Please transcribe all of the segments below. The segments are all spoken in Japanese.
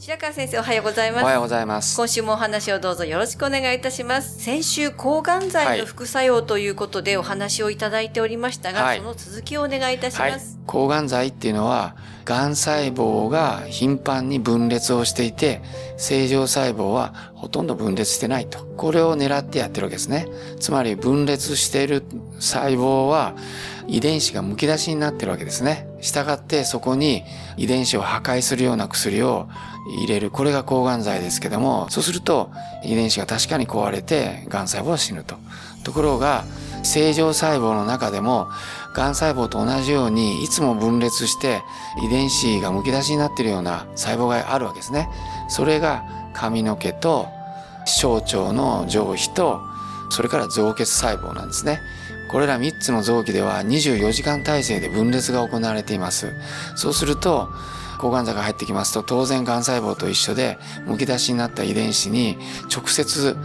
白川先生おはようございます。おはようございます。今週もお話をどうぞよろしくお願いいたします。先週抗がん剤の副作用ということでお話をいただいておりましたが、はい。その続きをお願いいたします、はい、抗がん剤っていうのはがん細胞が頻繁に分裂をしていて正常細胞はほとんど分裂してないと。これを狙ってやってるわけですね。つまり分裂している細胞は遺伝子がむき出しになってるわけですねしたがってそこに遺伝子を破壊するような薬を入れるこれが抗がん剤ですけどもそうすると遺伝子が確かに壊れてがん細胞は死ぬとところが正常細胞の中でもがん細胞と同じようにいつも分裂して遺伝子がむき出しになっているような細胞があるわけですね。それが髪の毛と小腸の上皮とそれから造血細胞なんですね。これら3つの臓器では24時間体制で分裂が行われています。そうすると抗がん剤が入ってきますと当然がん細胞と一緒でむき出しになった遺伝子に直接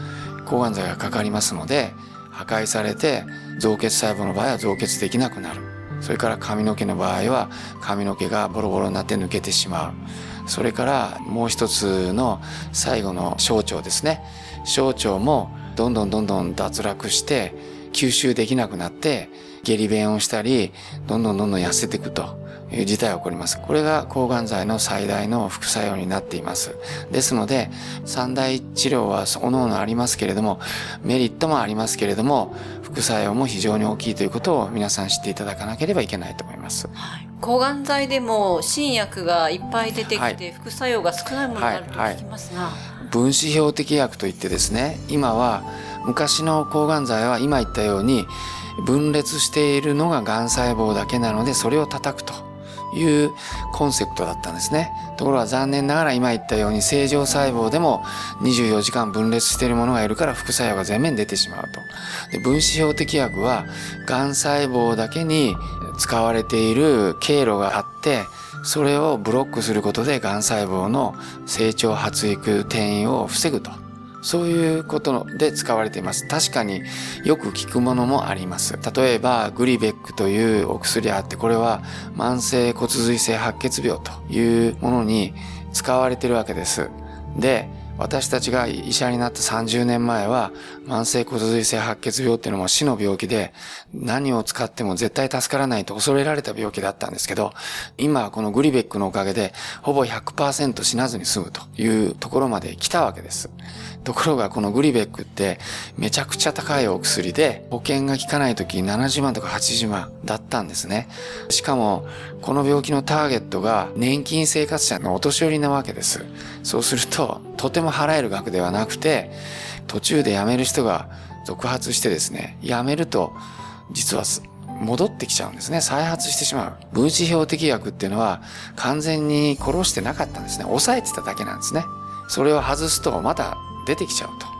抗がん剤がかかりますので破壊されて造血細胞の場合は造血できなくなる。それから髪の毛の場合は髪の毛がボロボロになって抜けてしまう。それからもう一つの最後の小腸ですね。小腸もどんどんどんどん脱落して吸収できなくなって下痢便をしたりどんどんどんどん痩せていくという事態が起こります。これが抗がん剤の最大の副作用になっています。ですので、三大治療は各々ありますけれども、メリットもありますけれども、副作用も非常に大きいということを皆さん知っていただかなければいけないと思います。はい、抗がん剤でも新薬がいっぱい出てきて、はい、副作用が少ないものがあると聞きますが、はい、分子標的薬といってですね、今は昔の抗がん剤は今言ったように分裂しているのががん細胞だけなのでそれを叩くと。いうコンセプトだったんですね。ところが残念ながら今言ったように正常細胞でも24時間分裂しているものがいるから副作用が全面出てしまうと。で分子標的薬はがん細胞だけに使われている経路があってそれをブロックすることでがん細胞の成長発育転移を防ぐと。そういうことで使われています。確かによく効くものもあります。例えばグリベックというお薬あってこれは慢性骨髄性白血病というものに使われているわけです。で、私たちが医者になった30年前は慢性骨髄性白血病っていうのも死の病気で何を使っても絶対助からないと恐れられた病気だったんですけど今はこのグリベックのおかげでほぼ100%死なずに済むというところまで来たわけです。ところがこのグリベックってめちゃくちゃ高いお薬で保険が効かない時70万とか80万だったんですね。しかもこの病気のターゲットが年金生活者のお年寄りなわけです。そうするととても払える額ではなくて途中で辞める人が続発してですね辞めると実は戻ってきちゃうんですね。再発してしまう。分子標的薬っていうのは完全に殺してなかったんですね。抑えてただけなんですね。それを外すとまた出てきちゃうと。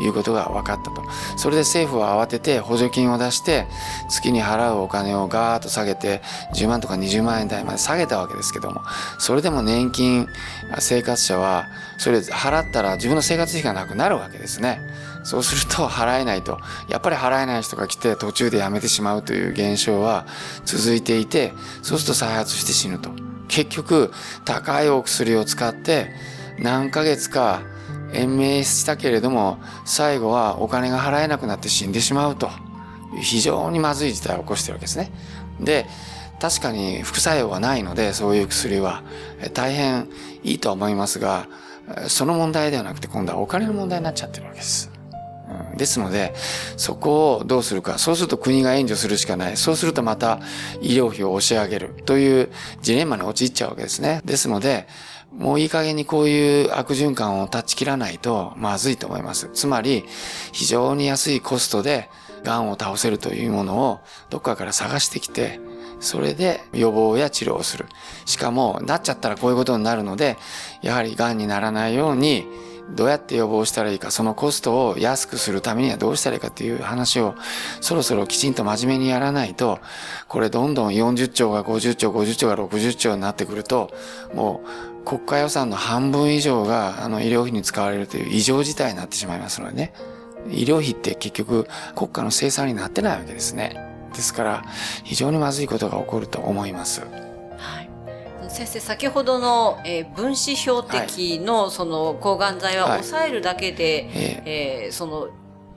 いうことが分かったと。それで政府は慌てて補助金を出して月に払うお金をガーッと下げて10万とか20万円台まで下げたわけですけどもそれでも年金生活者はそれ払ったら自分の生活費がなくなるわけですね。そうすると払えないと。やっぱり払えない人が来て途中で辞めてしまうという現象は続いていてそうすると再発して死ぬと。結局高いお薬を使って何ヶ月か延命したけれども最後はお金が払えなくなって死んでしまうと非常にまずい事態を起こしてるわけですね。で確かに副作用はないのでそういう薬は大変いいとは思いますがその問題ではなくて今度はお金の問題になっちゃってるわけです。ですので、そこをどうするか。そうすると国が援助するしかない。そうするとまた医療費を押し上げるというジレンマに陥っちゃうわけですね。ですので、もういい加減にこういう悪循環を断ち切らないとまずいと思います。つまり、非常に安いコストで癌を倒せるというものをどっかから探してきて、それで予防や治療をする。しかも、なっちゃったらこういうことになるので、やはり癌にならないように、どうやって予防したらいいか、そのコストを安くするためにはどうしたらいいかっていう話をそろそろきちんと真面目にやらないと、これどんどん40兆が50兆、50兆が60兆になってくると、もう国家予算の半分以上があの医療費に使われるという異常事態になってしまいますのでね。医療費って結局国家の生産になってないわけですね。ですから非常にまずいことが起こると思います。先生先ほどの、えー、分子標的のその抗がん剤は抑えるだけで、はい、えー、そのっ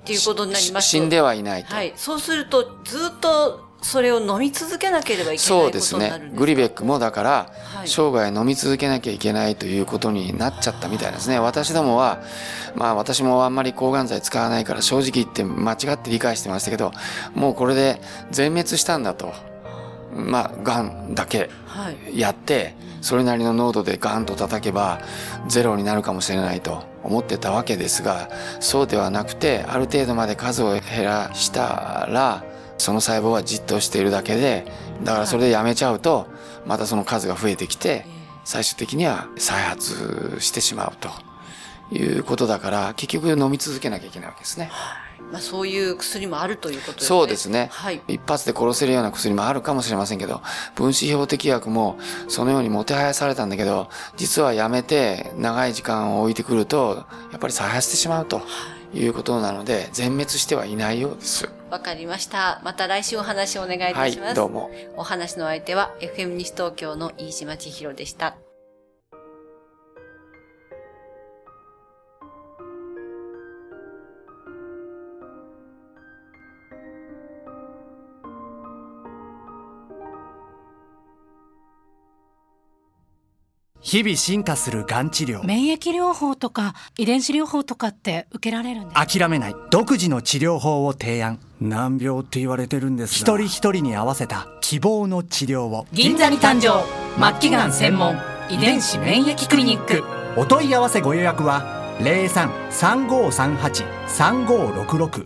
ていうことになります。死んではいないはい、そうするとずっとそれを飲み続けなければいけないそうですね。グリベックもだから、はい、生涯飲み続けなきゃいけないということになっちゃったみたいですね。私どもはまあ私もあんまり抗がん剤使わないから正直言って間違って理解してましたけどもうこれで全滅したんだとまあがんだけやって、それなりの濃度でガンと叩けばゼロになるかもしれないと思ってたわけですがそうではなくてある程度まで数を減らしたらその細胞はじっとしているだけでだからそれでやめちゃうとまたその数が増えてきて最終的には再発してしまうということだから結局飲み続けなきゃいけないわけですね。まあ、そういう薬もあるということですね。そうですね、はい。一発で殺せるような薬もあるかもしれませんけど、分子標的薬もそのようにもてはやされたんだけど、実はやめて長い時間を置いてくると、やっぱり再発してしまうということなので、全滅してはいないようです。わかりました。また来週お話をお願いいたします。はい、どうも。お話の相手は FM 西東京の飯島千尋でした。日々進化するがん治療。免疫療法とか遺伝子療法とかって受けられるんです諦めない。独自の治療法を提案。難病って言われてるんです一人一人に合わせた希望の治療を。銀座に誕生。末期がん専門。遺伝子免疫クリニック。お問い合わせご予約は03-3538-3566